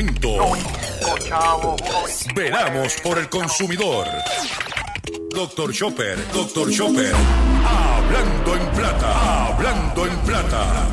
Momento. Veramos por el consumidor. Doctor Chopper, Doctor Chopper. Hablando en plata, hablando en plata.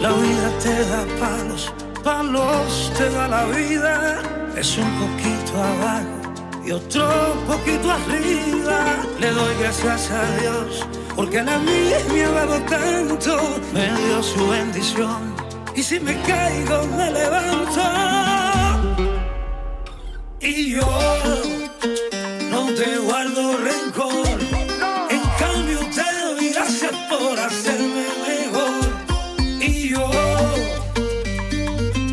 La vida te da palos, palos te da la vida. Es un poquito abajo y otro poquito arriba. Le doy gracias a Dios porque a mí me ha tanto. Me dio su bendición y si me caigo me levanto. Y yo no te guardo rencor. En cambio te doy gracias por hacerme mejor. Y yo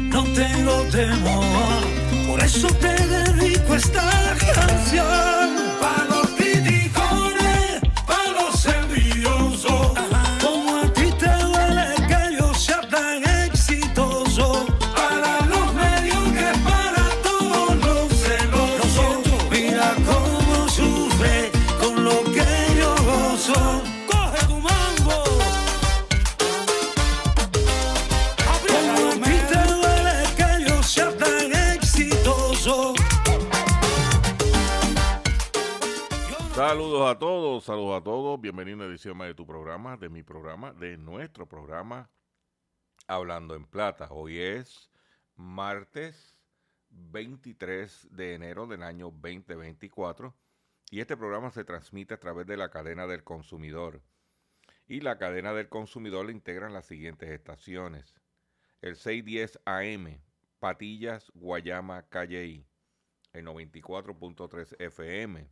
no tengo temor. Por eso te Saludos a todos. Bienvenido a una edición más de tu programa, de mi programa, de nuestro programa Hablando en Plata. Hoy es martes 23 de enero del año 2024 y este programa se transmite a través de la cadena del consumidor. Y la cadena del consumidor le integran las siguientes estaciones. El 610 AM, Patillas, Guayama, Calley. El 94.3 FM,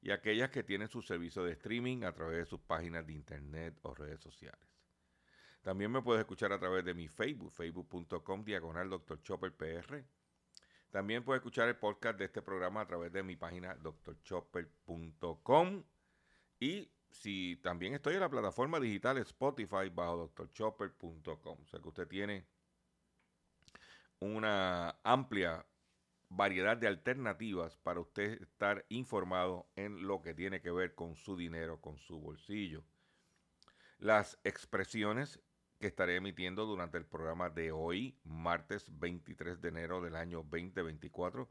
y aquellas que tienen su servicio de streaming a través de sus páginas de internet o redes sociales. También me puedes escuchar a través de mi Facebook, facebook.com diagonal Dr. Chopper. También puedes escuchar el podcast de este programa a través de mi página drchopper.com. Y si también estoy en la plataforma digital Spotify bajo drchopper.com. O sea que usted tiene una amplia variedad de alternativas para usted estar informado en lo que tiene que ver con su dinero, con su bolsillo. Las expresiones que estaré emitiendo durante el programa de hoy, martes 23 de enero del año 2024,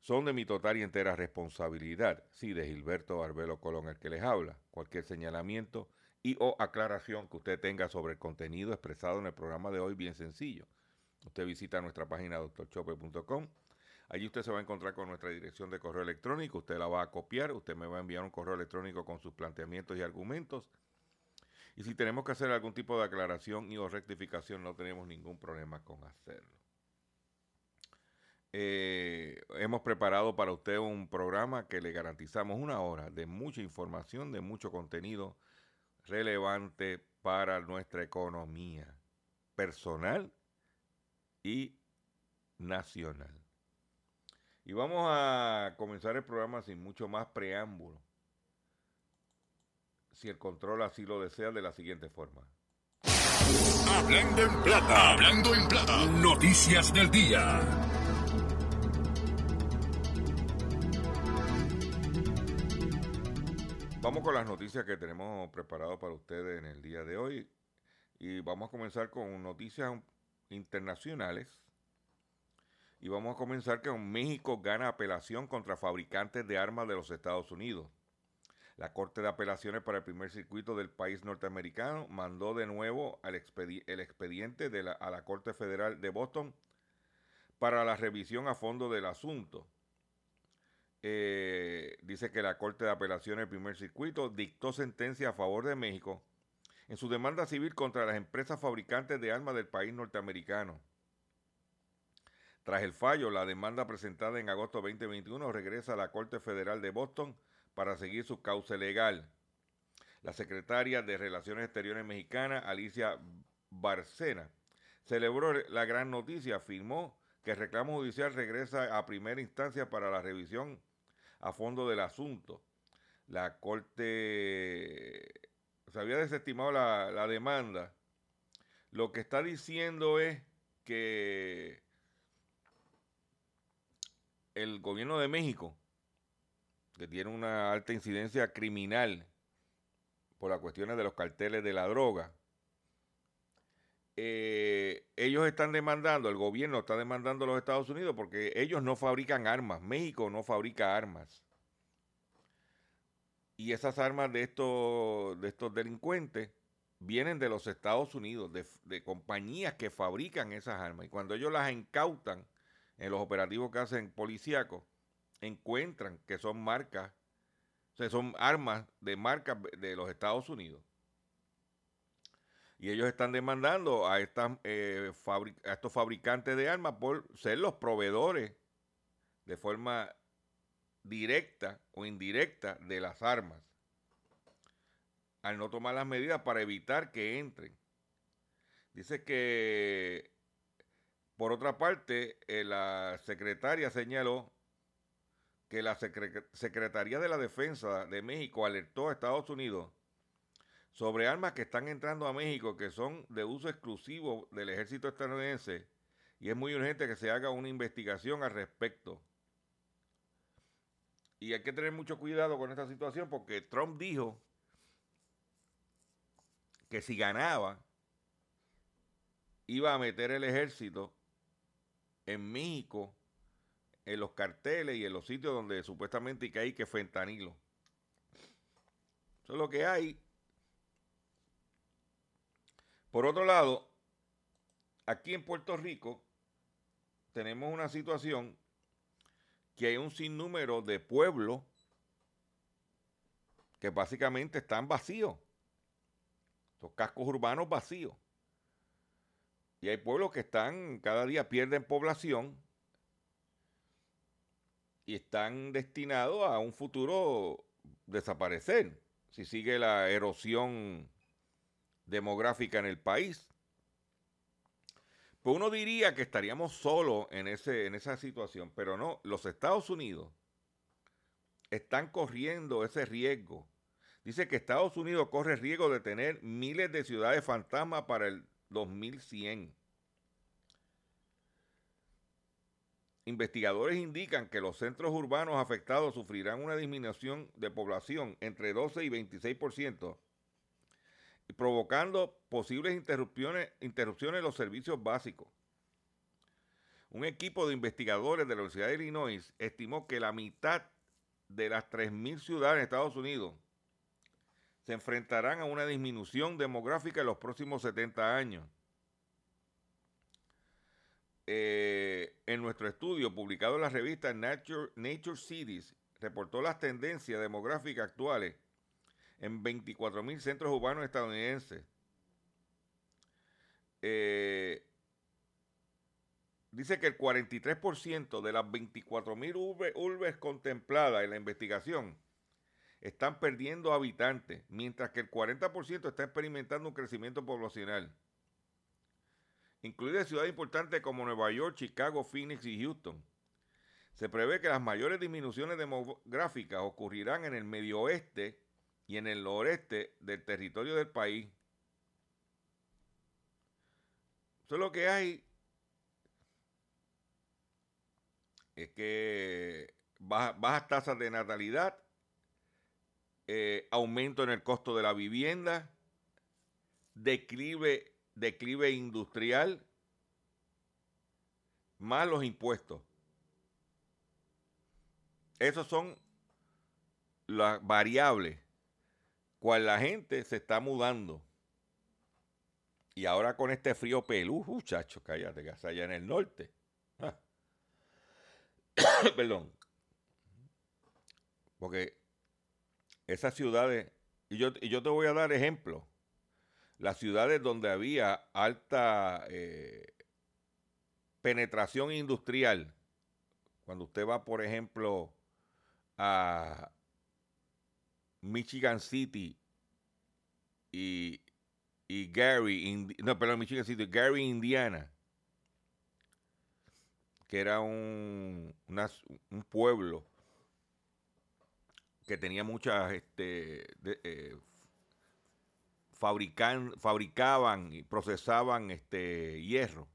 son de mi total y entera responsabilidad. Sí, de Gilberto Barbelo Colón, el que les habla. Cualquier señalamiento y o aclaración que usted tenga sobre el contenido expresado en el programa de hoy, bien sencillo. Usted visita nuestra página doctorchopper.com. Allí usted se va a encontrar con nuestra dirección de correo electrónico. Usted la va a copiar. Usted me va a enviar un correo electrónico con sus planteamientos y argumentos. Y si tenemos que hacer algún tipo de aclaración y o rectificación, no tenemos ningún problema con hacerlo. Eh, hemos preparado para usted un programa que le garantizamos una hora de mucha información, de mucho contenido relevante para nuestra economía personal y nacional. Y vamos a comenzar el programa sin mucho más preámbulo. Si el control así lo desea, de la siguiente forma. Hablando en plata, hablando en plata. Noticias del día. Vamos con las noticias que tenemos preparado para ustedes en el día de hoy. Y vamos a comenzar con noticias internacionales. Y vamos a comenzar con México gana apelación contra fabricantes de armas de los Estados Unidos. La Corte de Apelaciones para el primer circuito del país norteamericano mandó de nuevo al el expediente de a la Corte Federal de Boston para la revisión a fondo del asunto. Eh, dice que la Corte de Apelaciones del primer circuito dictó sentencia a favor de México en su demanda civil contra las empresas fabricantes de armas del país norteamericano. Tras el fallo, la demanda presentada en agosto 2021 regresa a la Corte Federal de Boston para seguir su cauce legal. La secretaria de Relaciones Exteriores mexicana, Alicia Barcena, celebró la gran noticia, afirmó que el reclamo judicial regresa a primera instancia para la revisión a fondo del asunto. La Corte se había desestimado la, la demanda. Lo que está diciendo es que el gobierno de México, que tiene una alta incidencia criminal por las cuestiones de los carteles de la droga, eh, ellos están demandando, el gobierno está demandando a los Estados Unidos porque ellos no fabrican armas, México no fabrica armas. Y esas armas de estos, de estos delincuentes vienen de los Estados Unidos, de, de compañías que fabrican esas armas. Y cuando ellos las incautan, en los operativos que hacen policíacos, encuentran que son marcas, o sea, son armas de marcas de los Estados Unidos. Y ellos están demandando a, eh, a estos fabricantes de armas por ser los proveedores de forma directa o indirecta de las armas, al no tomar las medidas para evitar que entren. Dice que por otra parte, eh, la secretaria señaló que la Secretaría de la Defensa de México alertó a Estados Unidos sobre armas que están entrando a México que son de uso exclusivo del ejército estadounidense y es muy urgente que se haga una investigación al respecto. Y hay que tener mucho cuidado con esta situación porque Trump dijo que si ganaba iba a meter el ejército en México, en los carteles y en los sitios donde supuestamente hay que fentanilo. Eso es lo que hay. Por otro lado, aquí en Puerto Rico tenemos una situación que hay un sinnúmero de pueblos que básicamente están vacíos. Los cascos urbanos vacíos. Y hay pueblos que están, cada día pierden población y están destinados a un futuro desaparecer si sigue la erosión demográfica en el país. Pues uno diría que estaríamos solos en, en esa situación, pero no, los Estados Unidos están corriendo ese riesgo. Dice que Estados Unidos corre riesgo de tener miles de ciudades fantasmas para el 2100. Investigadores indican que los centros urbanos afectados sufrirán una disminución de población entre 12 y 26%, provocando posibles interrupciones, en los servicios básicos. Un equipo de investigadores de la Universidad de Illinois estimó que la mitad de las 3.000 ciudades en Estados Unidos se enfrentarán a una disminución demográfica en los próximos 70 años. Eh, en nuestro estudio publicado en la revista Nature, Nature Cities, reportó las tendencias demográficas actuales en 24.000 centros urbanos estadounidenses. Eh, dice que el 43% de las 24.000 urbes contempladas en la investigación están perdiendo habitantes, mientras que el 40% está experimentando un crecimiento poblacional. Incluidas ciudades importantes como Nueva York, Chicago, Phoenix y Houston. Se prevé que las mayores disminuciones demográficas ocurrirán en el medio oeste y en el noreste del territorio del país. Eso es lo que hay es que bajas tasas de natalidad eh, aumento en el costo de la vivienda, declive, declive industrial, más los impuestos. Esas son las variables cual la gente se está mudando. Y ahora con este frío pelú, muchachos, cállate, que allá en el norte. Ah. Perdón. Porque esas ciudades, y yo, yo te voy a dar ejemplos, las ciudades donde había alta, eh, penetración industrial, cuando usted va, por ejemplo, a Michigan City y, Gary, no, perdón, Michigan City, Gary, Indiana, que era un, un pueblo que tenía muchas, este, eh, fabricaban y procesaban este hierro.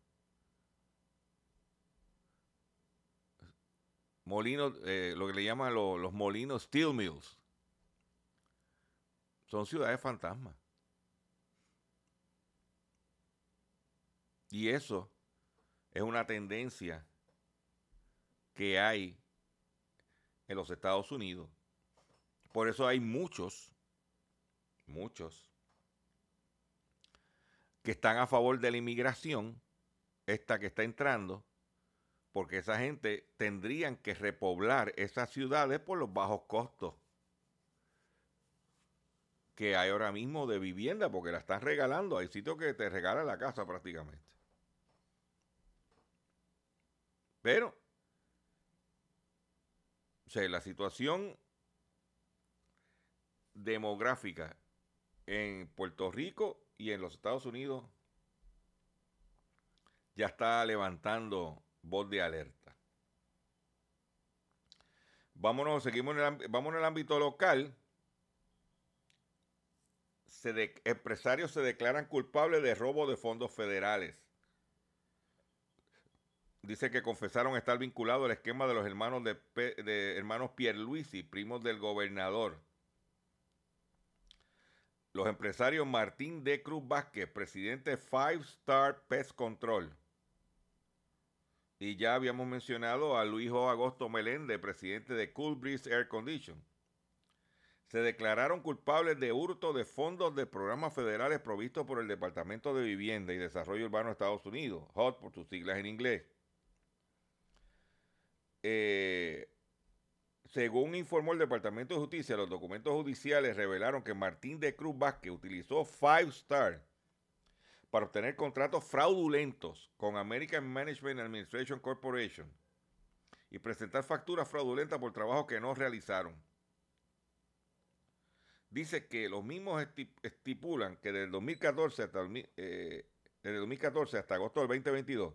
Molinos, eh, lo que le llaman los molinos steel mills. Son ciudades fantasmas. Y eso es una tendencia que hay en los Estados Unidos. Por eso hay muchos, muchos, que están a favor de la inmigración, esta que está entrando, porque esa gente tendrían que repoblar esas ciudades por los bajos costos que hay ahora mismo de vivienda, porque la están regalando. Hay sitios que te regalan la casa prácticamente. Pero, o sea, la situación demográfica en Puerto Rico y en los Estados Unidos ya está levantando voz de alerta. Vámonos, seguimos en el, en el ámbito local. Empresarios se declaran culpables de robo de fondos federales. Dice que confesaron estar vinculados al esquema de los hermanos de, de hermanos Pierluisi, primos del gobernador los empresarios Martín de Cruz Vázquez, presidente de Five Star Pest Control. Y ya habíamos mencionado a Luis. Agosto Meléndez, presidente de Cool Breeze Air Condition. Se declararon culpables de hurto de fondos de programas federales provistos por el Departamento de Vivienda y Desarrollo Urbano de Estados Unidos, HOT por sus siglas en inglés. Eh, según informó el Departamento de Justicia, los documentos judiciales revelaron que Martín de Cruz Vázquez utilizó Five Star para obtener contratos fraudulentos con American Management Administration Corporation y presentar facturas fraudulentas por trabajo que no realizaron. Dice que los mismos estipulan que desde 2014 hasta, eh, desde 2014 hasta agosto del 2022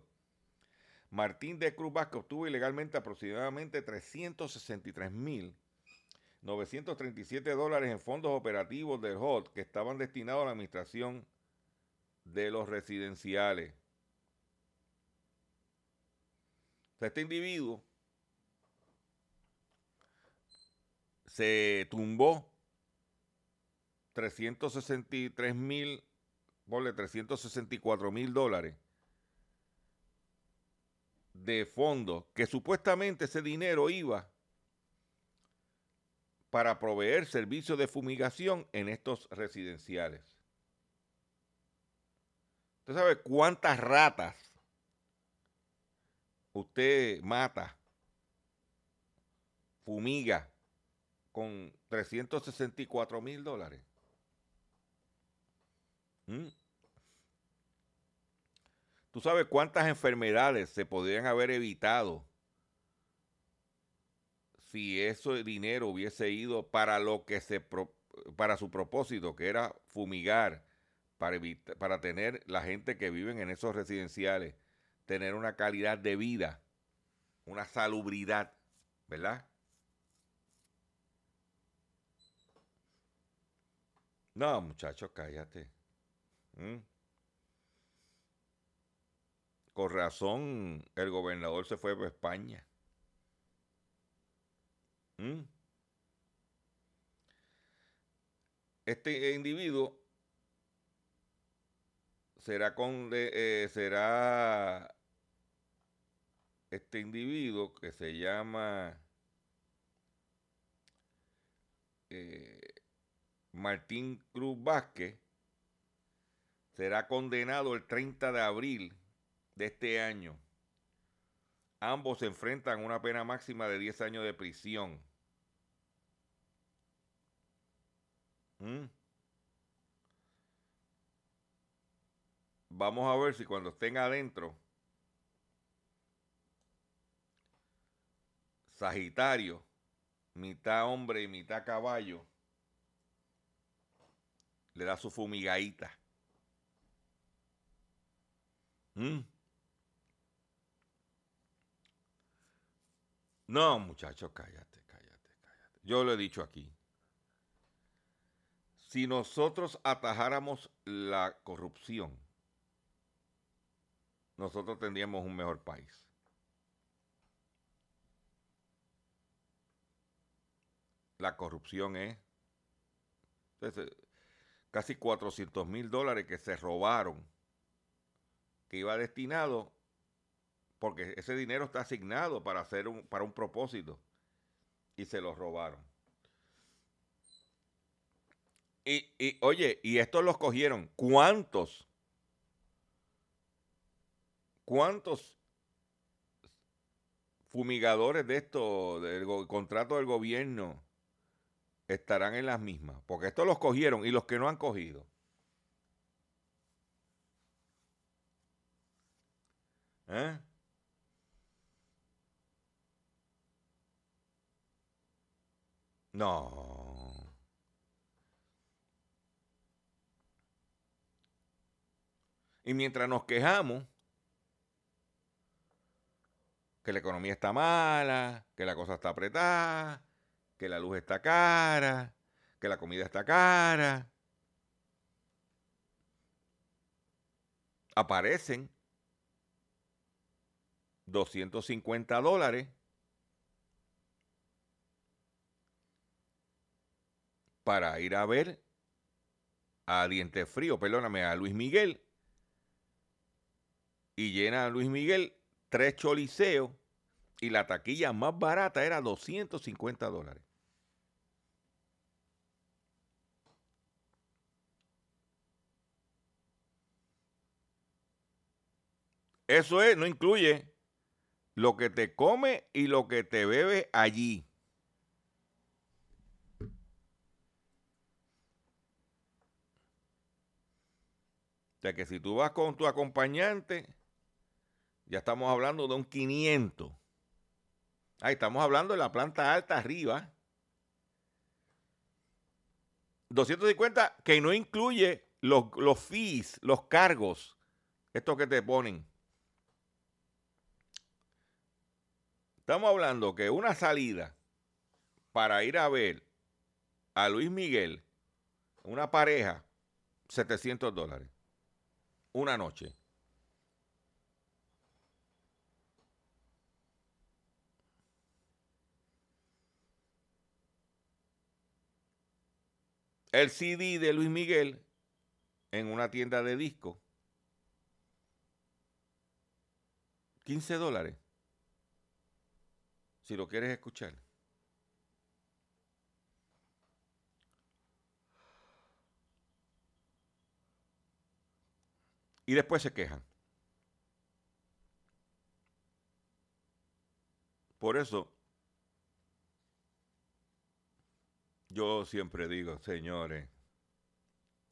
Martín de Cruz Vázquez obtuvo ilegalmente aproximadamente 363.937 dólares en fondos operativos del HOT que estaban destinados a la administración de los residenciales. este individuo se tumbó 363 mil, 364 mil dólares de fondos que supuestamente ese dinero iba para proveer servicios de fumigación en estos residenciales. ¿Usted sabe cuántas ratas usted mata, fumiga con 364 mil dólares? ¿Tú sabes cuántas enfermedades se podrían haber evitado si ese dinero hubiese ido para lo que se para su propósito, que era fumigar para para tener la gente que vive en esos residenciales tener una calidad de vida, una salubridad, ¿verdad? No, muchachos, cállate. ¿Mm? Con razón, el gobernador se fue a España. ¿Mm? Este individuo será con eh, será este individuo que se llama eh, Martín Cruz Vázquez será condenado el 30 de abril de este año. Ambos se enfrentan a una pena máxima de 10 años de prisión. ¿Mm? Vamos a ver si cuando estén adentro Sagitario, mitad hombre y mitad caballo, le da su fumigadita. ¿Mm? No, muchachos, cállate, cállate, cállate. Yo lo he dicho aquí. Si nosotros atajáramos la corrupción, nosotros tendríamos un mejor país. La corrupción es entonces, casi 400 mil dólares que se robaron, que iba destinado porque ese dinero está asignado para hacer un, para un propósito y se lo robaron. Y, y, oye, y estos los cogieron. ¿Cuántos? ¿Cuántos fumigadores de esto, del contrato del gobierno, estarán en las mismas? Porque estos los cogieron y los que no han cogido. ¿Eh? No. Y mientras nos quejamos que la economía está mala, que la cosa está apretada, que la luz está cara, que la comida está cara, aparecen 250 dólares para ir a ver a Diente Frío, perdóname, a Luis Miguel. Y llena a Luis Miguel tres choliseos y la taquilla más barata era 250 dólares. Eso es, no incluye lo que te come y lo que te bebe allí. O sea que si tú vas con tu acompañante, ya estamos hablando de un 500. Ahí estamos hablando de la planta alta arriba. 250 que no incluye los, los fees, los cargos, estos que te ponen. Estamos hablando que una salida para ir a ver a Luis Miguel, una pareja, 700 dólares una noche. El CD de Luis Miguel en una tienda de disco. 15 dólares. Si lo quieres escuchar. y después se quejan. Por eso, yo siempre digo, señores,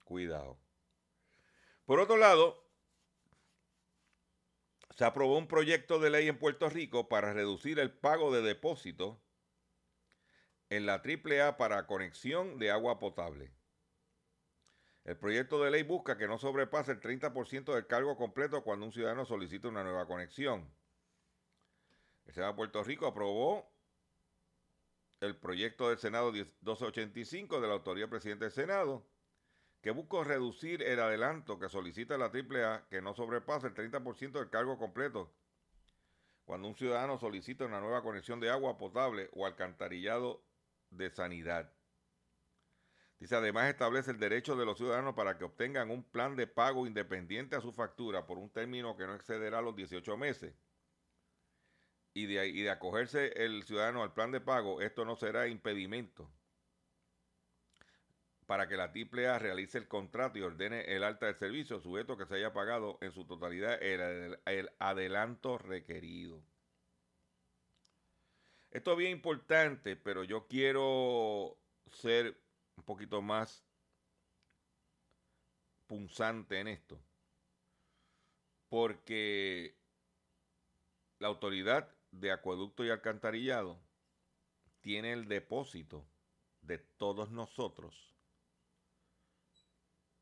cuidado. Por otro lado, se aprobó un proyecto de ley en Puerto Rico para reducir el pago de depósitos en la AAA para conexión de agua potable. El proyecto de ley busca que no sobrepase el 30% del cargo completo cuando un ciudadano solicita una nueva conexión. El Senado de Puerto Rico aprobó el proyecto del Senado 1285 de la autoría del presidente del Senado, que reducir el adelanto que solicita la AAA que no sobrepase el 30% del cargo completo cuando un ciudadano solicita una nueva conexión de agua potable o alcantarillado de sanidad. Dice, además establece el derecho de los ciudadanos para que obtengan un plan de pago independiente a su factura por un término que no excederá los 18 meses. Y de, y de acogerse el ciudadano al plan de pago, esto no será impedimento para que la AAA realice el contrato y ordene el alta del servicio, sujeto que se haya pagado en su totalidad el, el adelanto requerido. Esto es bien importante, pero yo quiero ser un poquito más punzante en esto. Porque la autoridad de acueducto y alcantarillado tiene el depósito de todos nosotros.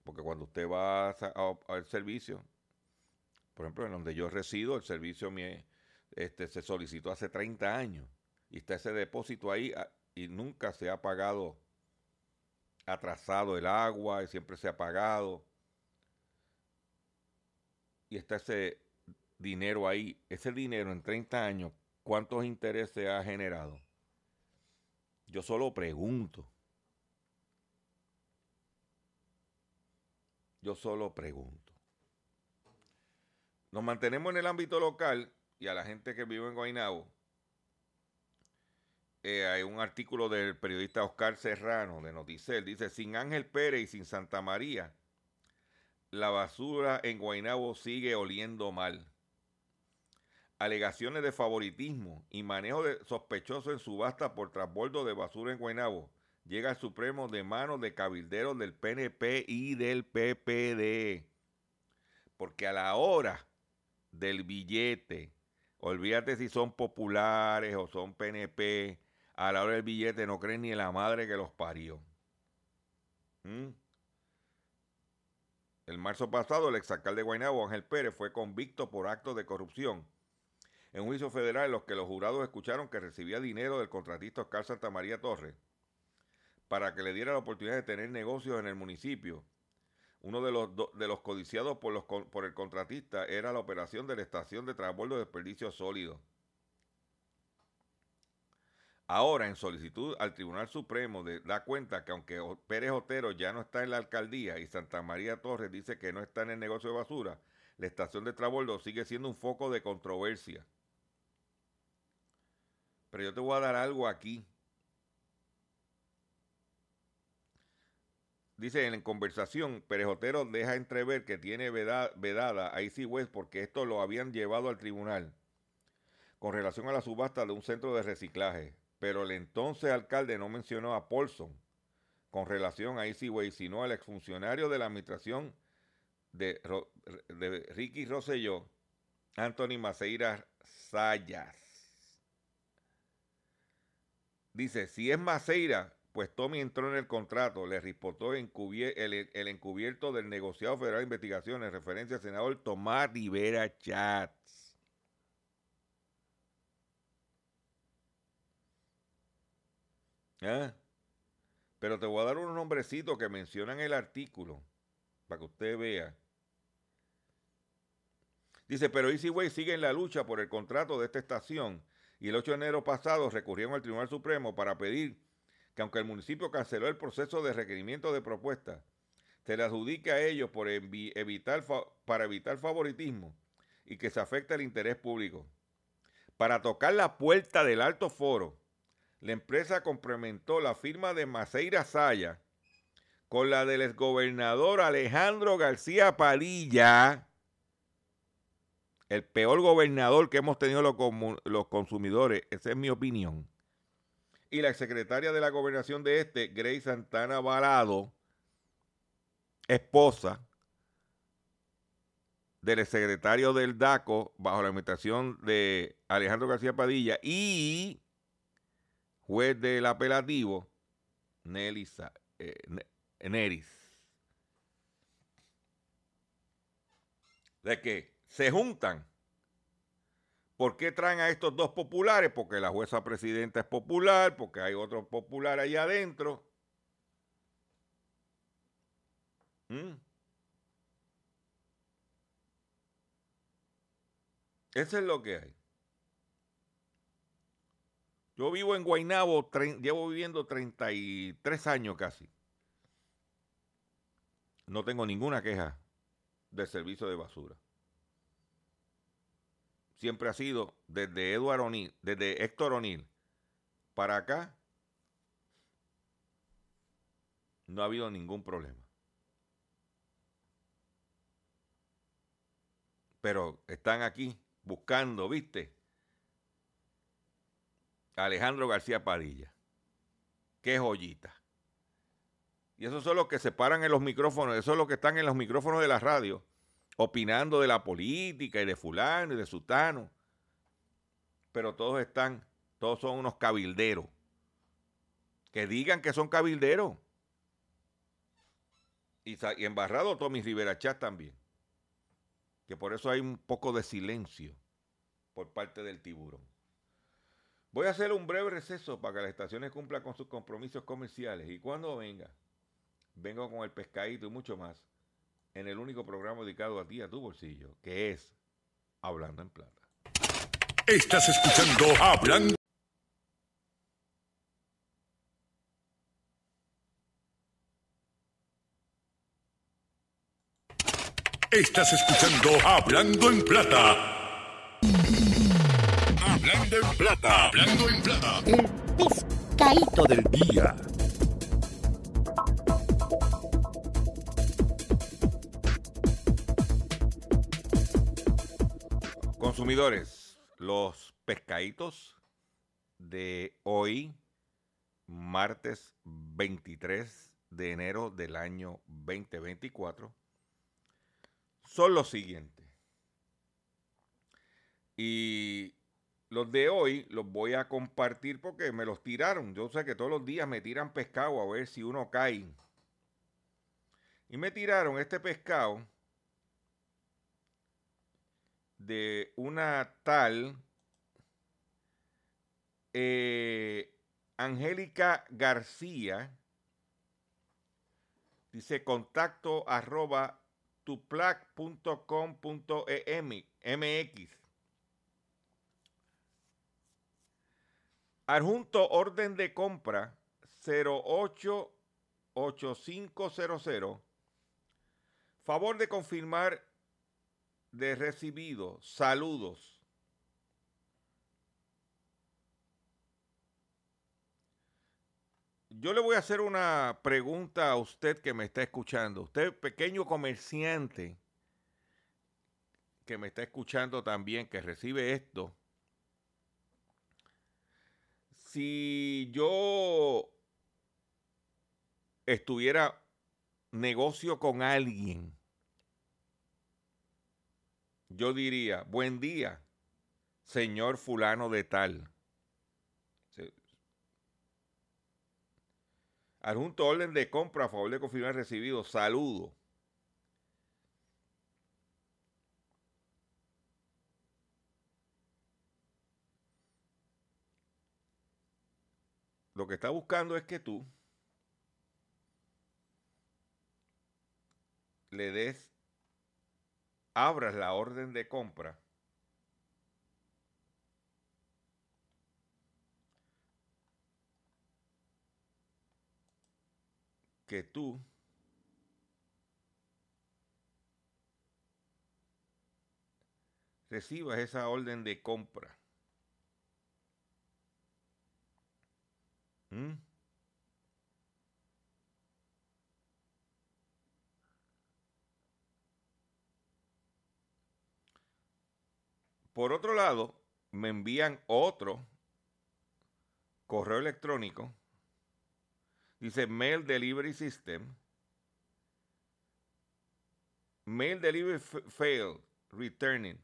Porque cuando usted va al servicio, por ejemplo, en donde yo resido, el servicio este, se solicitó hace 30 años y está ese depósito ahí ah, y nunca se ha pagado atrasado el agua y siempre se ha pagado. Y está ese dinero ahí. Ese dinero en 30 años, ¿cuántos intereses ha generado? Yo solo pregunto. Yo solo pregunto. Nos mantenemos en el ámbito local y a la gente que vive en Guaynabo. Eh, hay un artículo del periodista Oscar Serrano de Noticel. Dice, sin Ángel Pérez y sin Santa María, la basura en Guaynabo sigue oliendo mal. Alegaciones de favoritismo y manejo sospechoso en subasta por transbordo de basura en Guaynabo. Llega al Supremo de manos de cabilderos del PNP y del PPD. Porque a la hora del billete, olvídate si son populares o son PNP, a la hora del billete no creen ni en la madre que los parió. ¿Mm? El marzo pasado, el exalcalde de Guaynabo, Ángel Pérez, fue convicto por actos de corrupción en un juicio federal en los que los jurados escucharon que recibía dinero del contratista Oscar Santa María Torres para que le diera la oportunidad de tener negocios en el municipio. Uno de los, de los codiciados por, los, por el contratista era la operación de la estación de transbordo de desperdicios sólidos. Ahora, en solicitud al Tribunal Supremo, da cuenta que aunque Pérez Otero ya no está en la alcaldía y Santa María Torres dice que no está en el negocio de basura, la estación de Traboldo sigue siendo un foco de controversia. Pero yo te voy a dar algo aquí. Dice en conversación, Pérez Otero deja entrever que tiene vedada a Easy West porque esto lo habían llevado al tribunal con relación a la subasta de un centro de reciclaje pero el entonces alcalde no mencionó a Paulson con relación a Easyway, sino al exfuncionario de la administración de, Ricky Rosselló, Anthony Maceira Sayas. Dice, si es Maceira, pues Tommy entró en el contrato, le reportó el, encubierto del negociado federal de investigaciones, referencia al senador Tomás Rivera Chats. ¿Ah? Pero te voy a dar unos nombrecitos que mencionan el artículo para que usted vea. Dice, pero Easyway sigue en la lucha por el contrato de esta estación y el 8 de enero pasado recurrieron al Tribunal Supremo para pedir que aunque el municipio canceló el proceso de requerimiento de propuesta, se le adjudique a ellos por evitar, para evitar favoritismo y que se afecte el interés público. Para tocar la puerta del alto foro, la empresa complementó la firma de Maceira Saya con la del exgobernador Alejandro García Padilla, el peor gobernador que hemos tenido los, los consumidores, esa es mi opinión. Y la secretaria de la gobernación de este, Grace Santana Balado, esposa del secretario del DACO bajo la administración de Alejandro García Padilla y juez del apelativo, Nelly eh, Neris. De que se juntan. ¿Por qué traen a estos dos populares? Porque la jueza presidenta es popular, porque hay otro popular allá adentro. ¿Mm? Eso es lo que hay. Yo vivo en Guaynabo, llevo viviendo 33 años casi. No tengo ninguna queja del servicio de basura. Siempre ha sido desde Eduardo desde Héctor O'Neill para acá, no ha habido ningún problema. Pero están aquí buscando, ¿viste? Alejandro García Padilla. Qué joyita. Y esos son los que se paran en los micrófonos, esos son los que están en los micrófonos de la radio, opinando de la política y de fulano y de sutano. Pero todos están, todos son unos cabilderos, Que digan que son cabilderos. Y, embarrado Tommy Rivera Chat también. Que por eso hay un poco de silencio por parte del tiburón. Voy a hacer un breve receso para que las estaciones cumplan con sus compromisos comerciales. Y cuando venga, vengo con el pescadito y mucho más en el único programa dedicado a ti, a tu bolsillo, que es Hablando en Plata. Estás escuchando Hablando. Estás escuchando Hablando en Plata. Hablando en Plata. Hablando en Plata. El pescadito del día. Consumidores, los pescaditos de hoy, martes 23 de enero del año 2024, son los siguientes. Y los de hoy los voy a compartir porque me los tiraron. Yo sé que todos los días me tiran pescado a ver si uno cae. Y me tiraron este pescado de una tal eh, Angélica García. Dice contacto arroba tuplac.com.mx. Adjunto orden de compra 088500. Favor de confirmar de recibido. Saludos. Yo le voy a hacer una pregunta a usted que me está escuchando. Usted, pequeño comerciante, que me está escuchando también, que recibe esto. Si yo estuviera negocio con alguien, yo diría, buen día, señor fulano de tal. Adjunto orden de compra a favor de confirmar recibido. Saludo. Lo que está buscando es que tú le des, abras la orden de compra que tú recibas esa orden de compra. ¿Mm? Por otro lado, me envían otro correo electrónico. Dice Mail Delivery System. Mail Delivery Failed. Returning.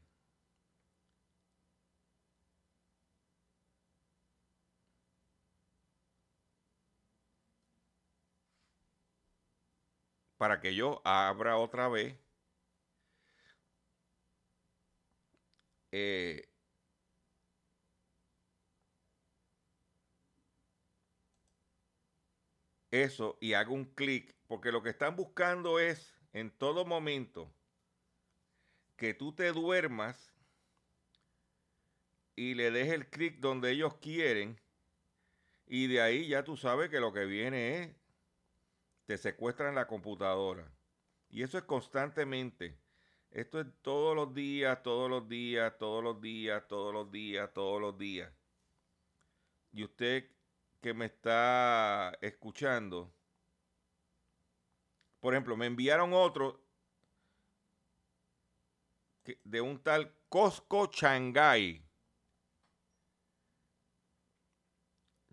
Para que yo abra otra vez eh, eso y hago un clic, porque lo que están buscando es en todo momento que tú te duermas y le des el clic donde ellos quieren y de ahí ya tú sabes que lo que viene es te secuestran la computadora. Y eso es constantemente. Esto es todos los días, todos los días, todos los días, todos los días, todos los días. Y usted que me está escuchando, por ejemplo, me enviaron otro de un tal Costco Shanghai.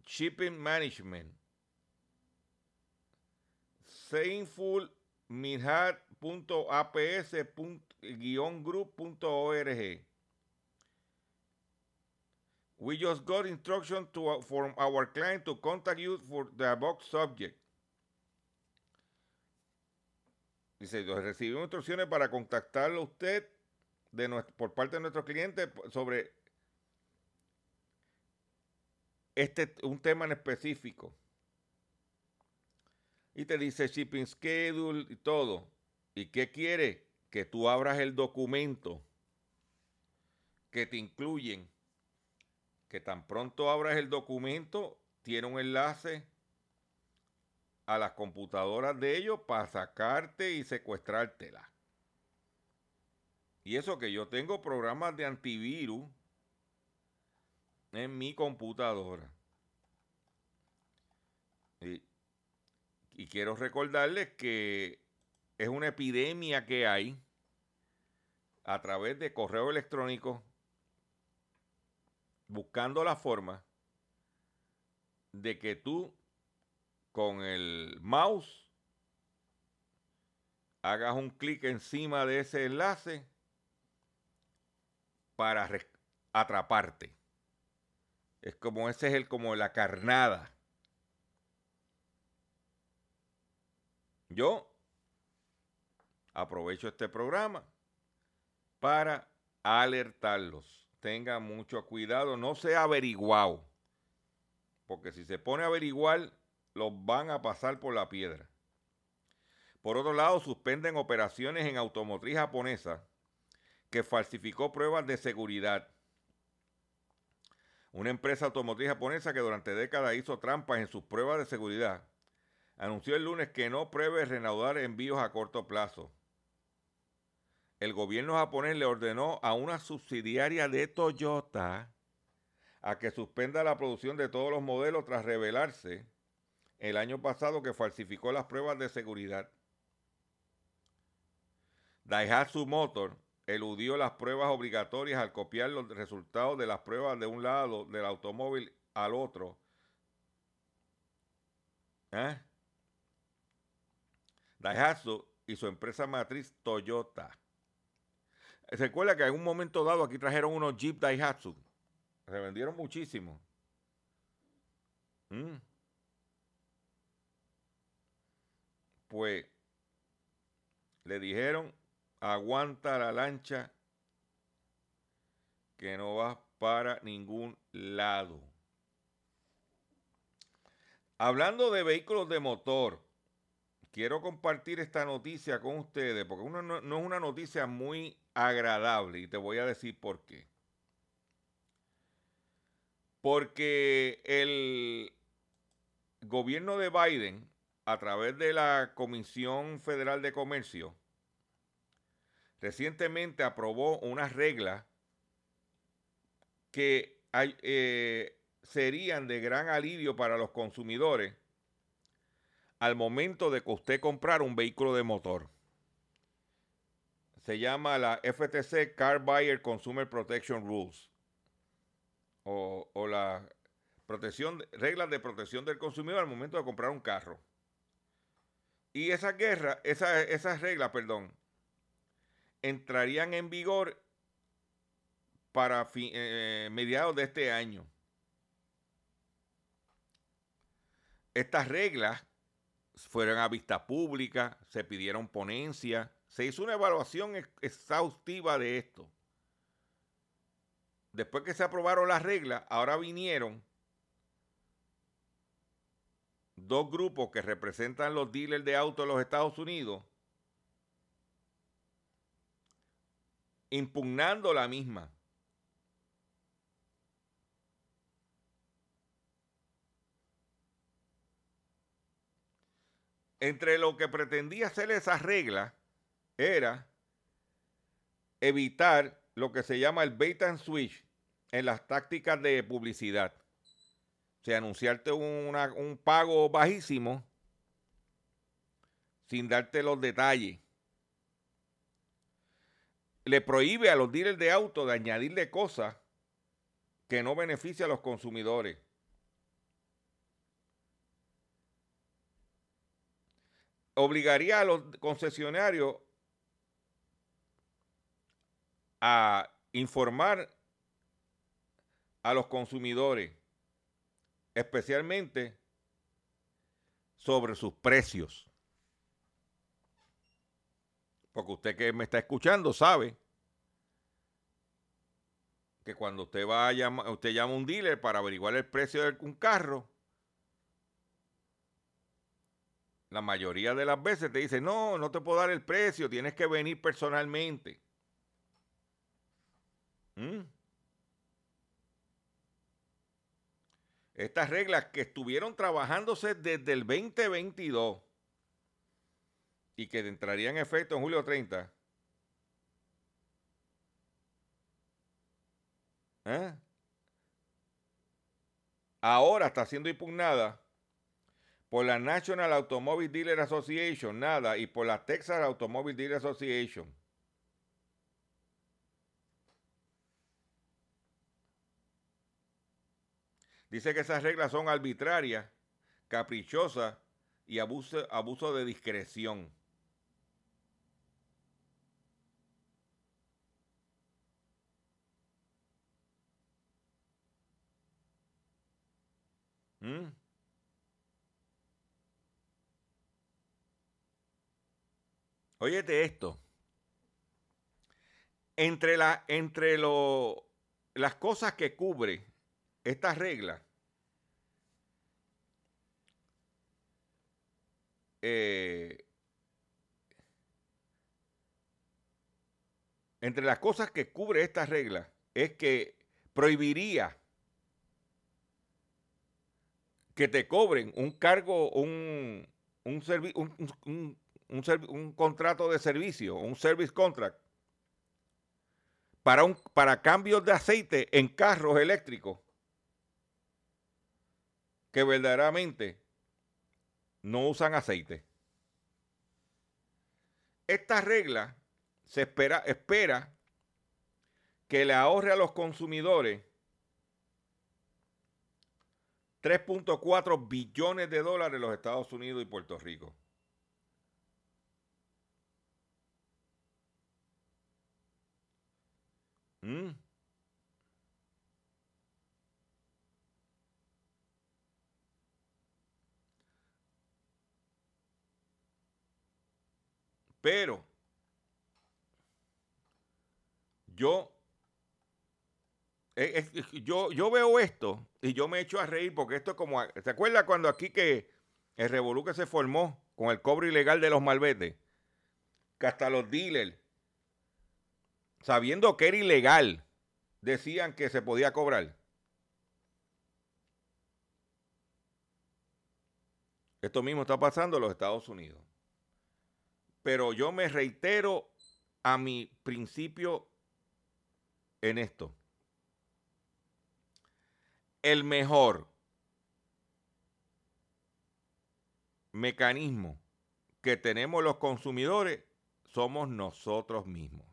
Shipping Management. Seinful-aps.group.org. We just got instruction to, from our client to contact you for the above subject. Dice, recibimos instrucciones para contactarlo usted de nuestro, por parte de nuestro cliente sobre este, un tema en específico. Y te dice shipping schedule y todo. ¿Y qué quiere? Que tú abras el documento que te incluyen. Que tan pronto abras el documento, tiene un enlace a las computadoras de ellos para sacarte y secuestrártela. Y eso que yo tengo programas de antivirus en mi computadora. Y, y quiero recordarles que es una epidemia que hay a través de correo electrónico buscando la forma de que tú con el mouse hagas un clic encima de ese enlace para atraparte. Es como ese es el como la carnada. Yo aprovecho este programa para alertarlos. Tengan mucho cuidado, no sea averiguado. Porque si se pone a averiguar, los van a pasar por la piedra. Por otro lado, suspenden operaciones en automotriz japonesa que falsificó pruebas de seguridad. Una empresa automotriz japonesa que durante décadas hizo trampas en sus pruebas de seguridad anunció el lunes que no prevé reanudar envíos a corto plazo. El gobierno japonés le ordenó a una subsidiaria de Toyota a que suspenda la producción de todos los modelos tras revelarse el año pasado que falsificó las pruebas de seguridad. Daihatsu Motor eludió las pruebas obligatorias al copiar los resultados de las pruebas de un lado del automóvil al otro. ¿Eh? Daihatsu y su empresa matriz Toyota. Se recuerda que en un momento dado aquí trajeron unos Jeep Daihatsu. Se vendieron muchísimo. Mm. Pues le dijeron aguanta la lancha que no va para ningún lado. Hablando de vehículos de motor, quiero compartir esta noticia con ustedes porque no, es una noticia muy agradable y te voy a decir por qué. Porque el gobierno de Biden, a través de la Comisión Federal de Comercio, recientemente aprobó una regla que eh, serían de gran alivio para los consumidores al momento de que usted comprar un vehículo de motor. Se llama la FTC Car Buyer Consumer Protection Rules o, la protección, reglas de protección del consumidor al momento de comprar un carro. Y esa guerra, esa, esas reglas, perdón, entrarían en vigor para eh, mediados de este año. Estas reglas fueron a vista pública, se pidieron ponencias, se hizo una evaluación exhaustiva de esto. Después que se aprobaron las reglas, ahora vinieron dos grupos que representan los dealers de autos de los Estados Unidos impugnando la misma. Entre lo que pretendía hacer esa regla era evitar lo que se llama el bait and switch en las tácticas de publicidad. O sea, anunciarte un pago bajísimo sin darte los detalles le prohíbe a los dealers de auto de añadirle cosas que no benefician a los consumidores. Obligaría a los concesionarios a informar a los consumidores, especialmente sobre sus precios. Porque usted que me está escuchando sabe que cuando usted va a llamar, usted llama a un dealer para averiguar el precio de un carro, la mayoría de las veces te dice, no, no te puedo dar el precio, tienes que venir personalmente. ¿Mm? Estas reglas que estuvieron trabajándose desde el 2022 y que entrarían en efecto en julio 30. ¿eh? Ahora está siendo impugnada por la National Automobile Dealer Association, nada, y por la Texas Automobile Dealer Association. Dice que esas reglas son arbitrarias, caprichosas y abuso, abuso de discreción. ¿Mm? Óyete esto. Entre, entre lo, las cosas que cubre esta regla eh, entre las cosas que cubre esta regla es que prohibiría que te cobren un cargo, un, un, un, un, contrato de servicio, un service contract, para, un, para cambios de aceite en carros eléctricos que verdaderamente no usan aceite. Esta regla se espera, espera que le ahorre a los consumidores 3.4 billones de dólares en los Estados Unidos y Puerto Rico. ¿Mm? Pero yo, yo, yo veo esto y yo me echo a reír porque esto es como, ¿se acuerda cuando aquí que el revolú que se formó con el cobre ilegal de los malbetes? Que hasta los dealers, sabiendo que era ilegal, decían que se podía cobrar. Esto mismo está pasando en los Estados Unidos pero yo me reitero a mi principio en esto. El mejor mecanismo que tenemos los consumidores somos nosotros mismos.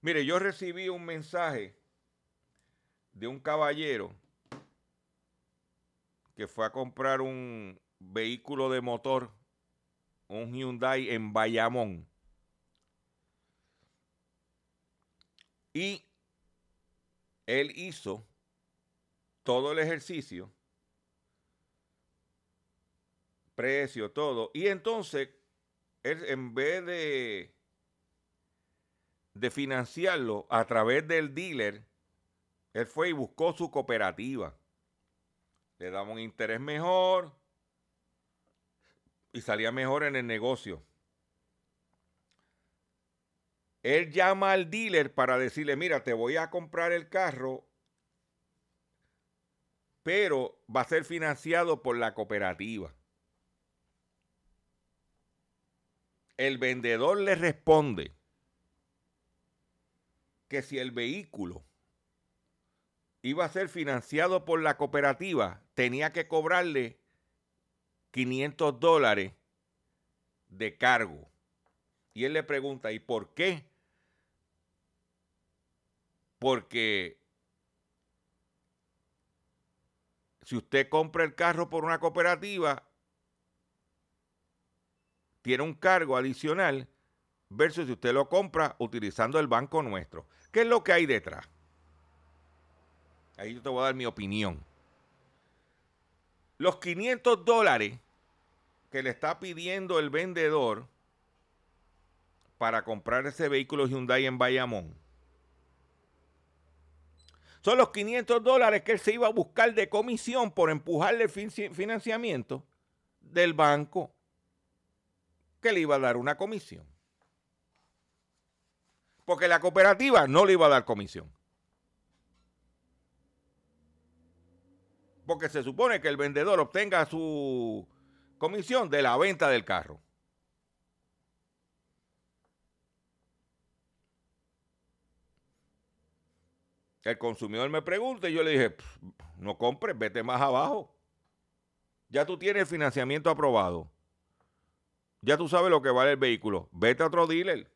Mire, yo recibí un mensaje de un caballero que fue a comprar un, vehículo de motor, un Hyundai en Bayamón. Y él hizo todo el ejercicio, precio, todo. Y entonces, él en vez de, de financiarlo a través del dealer, él fue y buscó su cooperativa. Le daba un interés mejor, y salía mejor en el negocio. Él llama al dealer para decirle, mira, te voy a comprar el carro, pero va a ser financiado por la cooperativa. El vendedor le responde que si el vehículo iba a ser financiado por la cooperativa, tenía que cobrarle 500 dólares de cargo. Y él le pregunta, ¿y por qué? Porque si usted compra el carro por una cooperativa, tiene un cargo adicional versus si usted lo compra utilizando el banco nuestro. ¿Qué es lo que hay detrás? Ahí yo te voy a dar mi opinión. Los 500 dólares que le está pidiendo el vendedor para comprar ese vehículo Hyundai en Bayamón. Son los 500 dólares que él se iba a buscar de comisión por empujarle el financiamiento del banco que le iba a dar una comisión. Porque la cooperativa no le iba a dar comisión. Porque se supone que el vendedor obtenga su comisión de la venta del carro. El consumidor me pregunta y yo le dije, no compres, vete más abajo. Ya tú tienes el financiamiento aprobado. Ya tú sabes lo que vale el vehículo. Vete a otro dealer.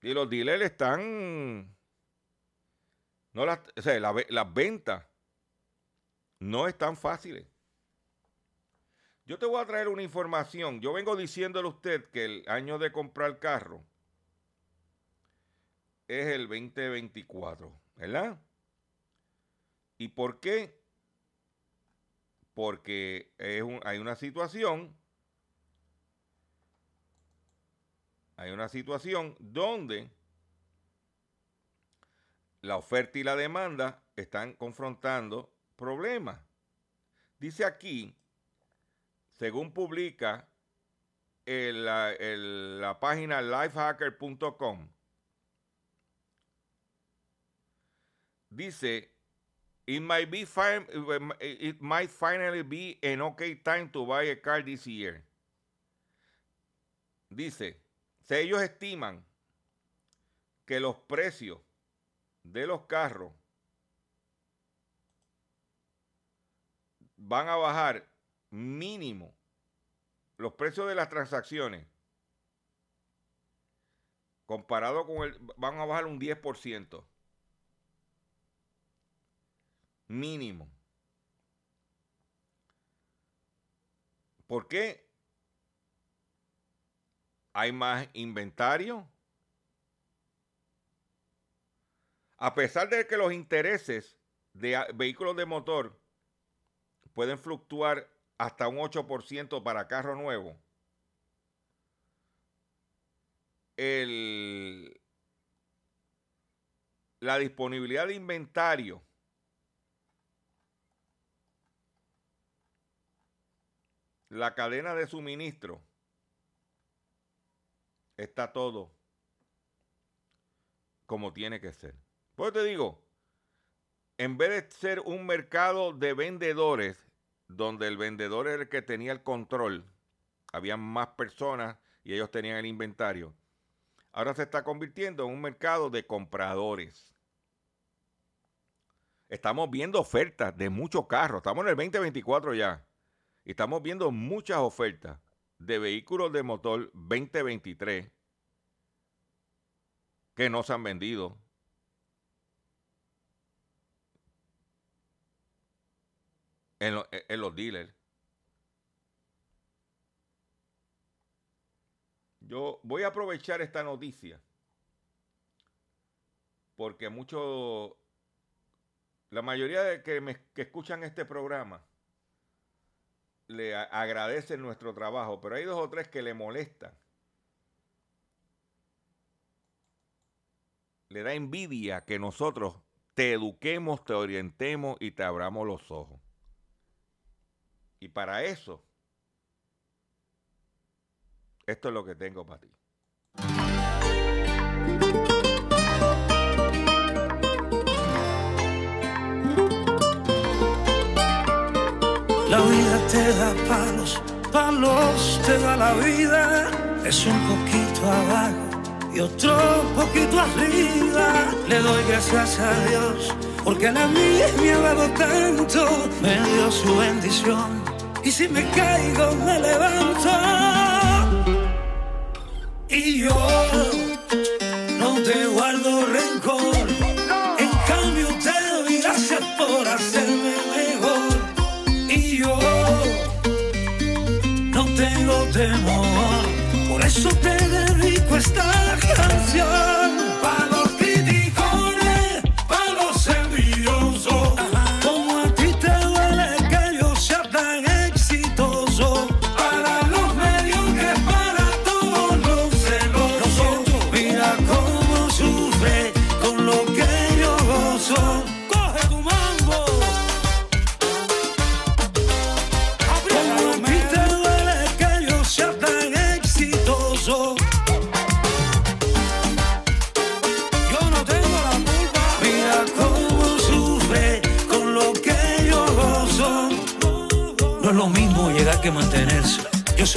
Y los dealers están. No las, o sea, las ventas no están fáciles. Yo te voy a traer una información. Yo vengo diciéndole a usted que el año de comprar carro es el 2024, ¿verdad? ¿Y por qué? Porque hay una situación, hay una situación donde la oferta y la demanda están confrontando problemas. Dice aquí, según publica la página lifehacker.com, dice, it might, be it might finally be an okay time to buy a car this year. Dice, si ellos estiman que los precios de los carros van a bajar mínimo los precios de las transacciones comparado con el van a bajar un 10% mínimo. ¿por qué? hay más inventario. A pesar de que los intereses de vehículos de motor pueden fluctuar hasta un 8% para carro nuevo. la disponibilidad de inventario la cadena de suministro está todo como tiene que ser. Pues te digo, en vez de ser un mercado de vendedores donde el vendedor era el que tenía el control, había más personas y ellos tenían el inventario. Ahora se está convirtiendo en un mercado de compradores. Estamos viendo ofertas de muchos carros. Estamos en el 2024 ya. Y estamos viendo muchas ofertas de vehículos de motor 2023 que no se han vendido. E, en, los dealers. Yo voy a aprovechar esta noticia porque muchos, la mayoría de que, me, que escuchan este programa le agradecen nuestro trabajo, pero hay dos o tres que le molestan. Le da envidia que nosotros te eduquemos, te orientemos y te abramos los ojos. Y para eso, esto es lo que tengo para ti. La vida te da palos, palos te da la vida. Es un poquito abajo y otro poquito arriba. Le doy gracias a Dios porque a mí me ha dado tanto, me dio su bendición. Y si me caigo, me levanto. Y yo no te guardo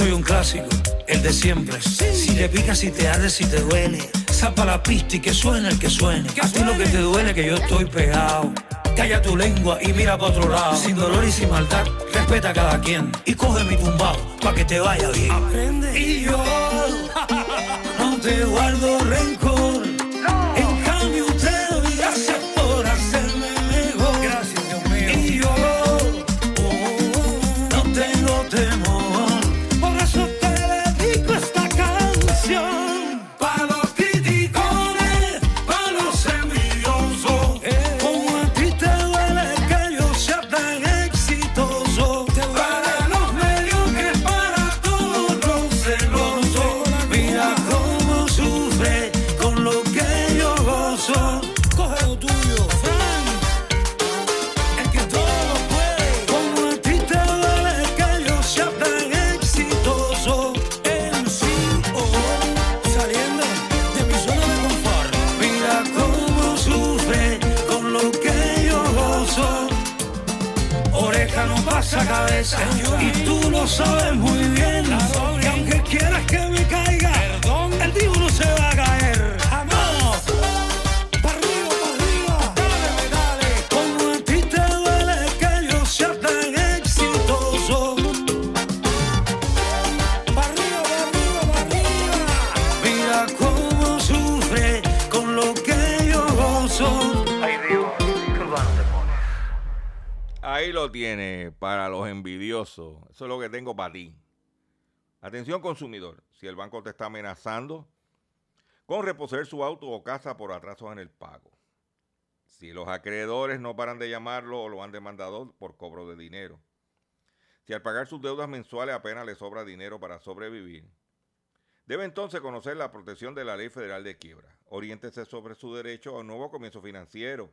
soy un clásico, el de siempre. Si te pica, si te arde, si te duele. Zapa la pista y que suene el que suene. A ti lo que te duele que yo estoy pegado. Calla tu lengua y mira para otro lado. Sin dolor y sin maldad, respeta a cada quien. Y coge mi tumbao pa' que te vaya bien. Aprende. Y yo no te guardo rencor. Tú Eso es lo que tengo para ti. Atención consumidor, si el banco te está amenazando con reposer su auto o casa por atrasos en el pago. Si los acreedores no paran de llamarlo o lo han demandado por cobro de dinero. Si al pagar sus deudas mensuales apenas le sobra dinero para sobrevivir. Debe entonces conocer la protección de la Ley Federal de Quiebra. Oriéntese sobre su derecho a un nuevo comienzo financiero.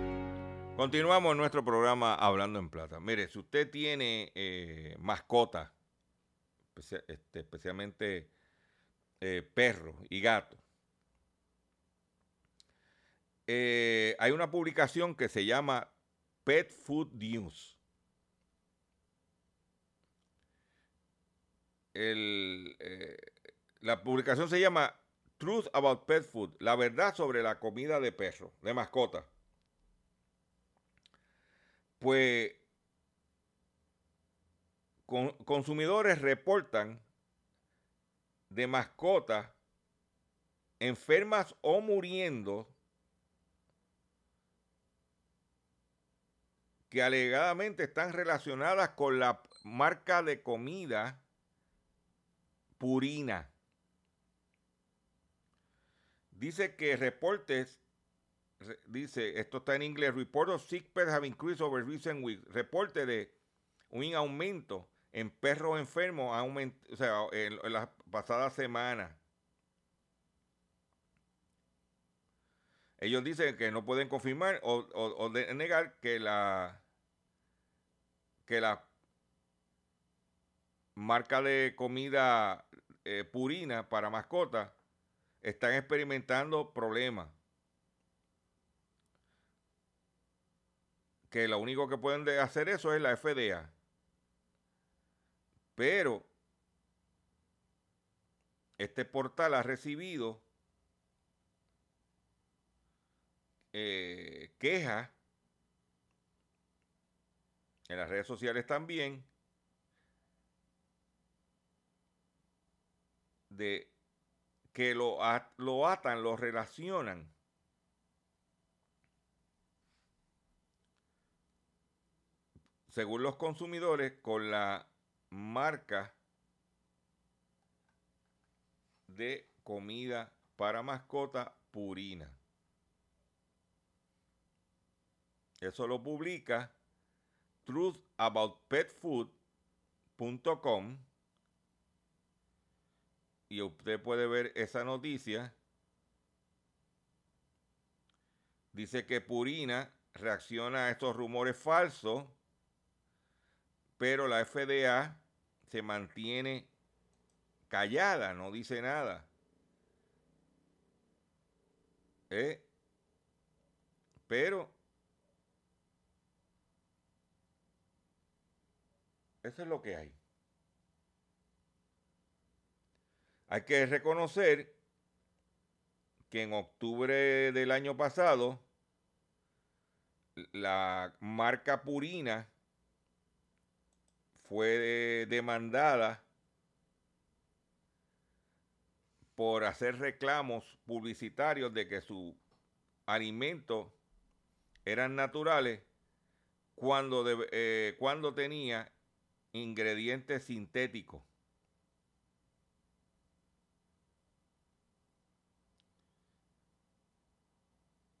Continuamos nuestro programa Hablando en Plata. Mire, si usted tiene eh, mascotas, especia- este, especialmente eh, perros y gatos, eh, hay una publicación que se llama Pet Food News. Eh, la publicación se llama Truth About Pet Food, la verdad sobre la comida de perro, de mascota. Pues con- consumidores reportan de mascotas enfermas o muriendo que alegadamente están relacionadas con la marca de comida Purina. Dice que reportes, re- dice, esto está en inglés, report of sick pets have increased over recent weeks. Reporte de un aumento en perros enfermos, aument- o sea, en, las pasadas semanas. Ellos dicen que no pueden confirmar o, o- negar que la que la marca de comida eh, purina para mascotas están experimentando problemas. Que lo único que pueden de- hacer eso es la FDA. Pero este portal ha recibido eh, quejas en las redes sociales también de que lo, lo atan, lo relacionan según los consumidores, con la marca de comida para mascota Purina. Eso lo publica truthaboutpetfood.com y usted puede ver esa noticia. Dice que Purina reacciona a estos rumores falsos pero la FDA se mantiene callada, no dice nada. ¿Eh? Pero eso es lo que hay. Hay que reconocer que en octubre del año pasado la marca Purina fue demandada por hacer reclamos publicitarios de que sus alimentos eran naturales cuando, eh, cuando tenía ingredientes sintéticos.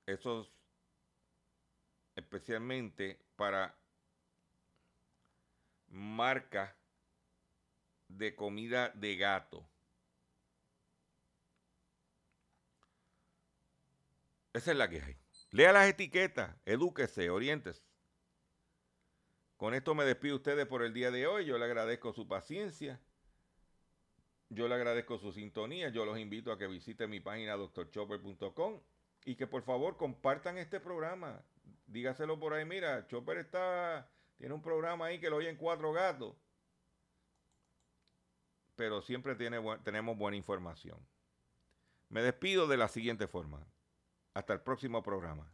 Esos especialmente para marca de comida de gato. Esa es la que hay. Lea las etiquetas, edúquese, oriéntese. Con esto me despido ustedes por el día de hoy. Yo le agradezco su paciencia. Yo le agradezco su sintonía. Yo los invito a que visiten mi página doctorchopper.com y que por favor compartan este programa. Dígaselo por ahí. Mira, Chopper está tiene un programa ahí que lo oyen cuatro gatos. Pero siempre tiene, tenemos buena información. Me despido de la siguiente forma. Hasta el próximo programa.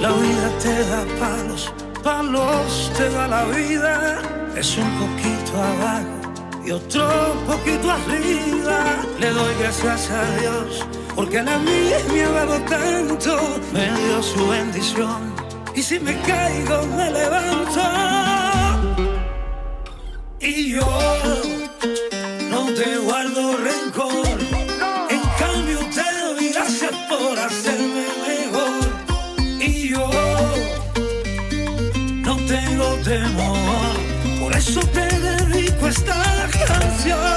La vida te da palos, palos te da la vida. Es un poquito abajo y otro poquito arriba. Le doy gracias a Dios porque a mí me ha dado tanto, me dio su bendición. Y si me caigo, me levanto. Y yo no te guardo rencor. En cambio, te doy gracias por hacerme mejor. Y yo no tengo temor. Por eso te your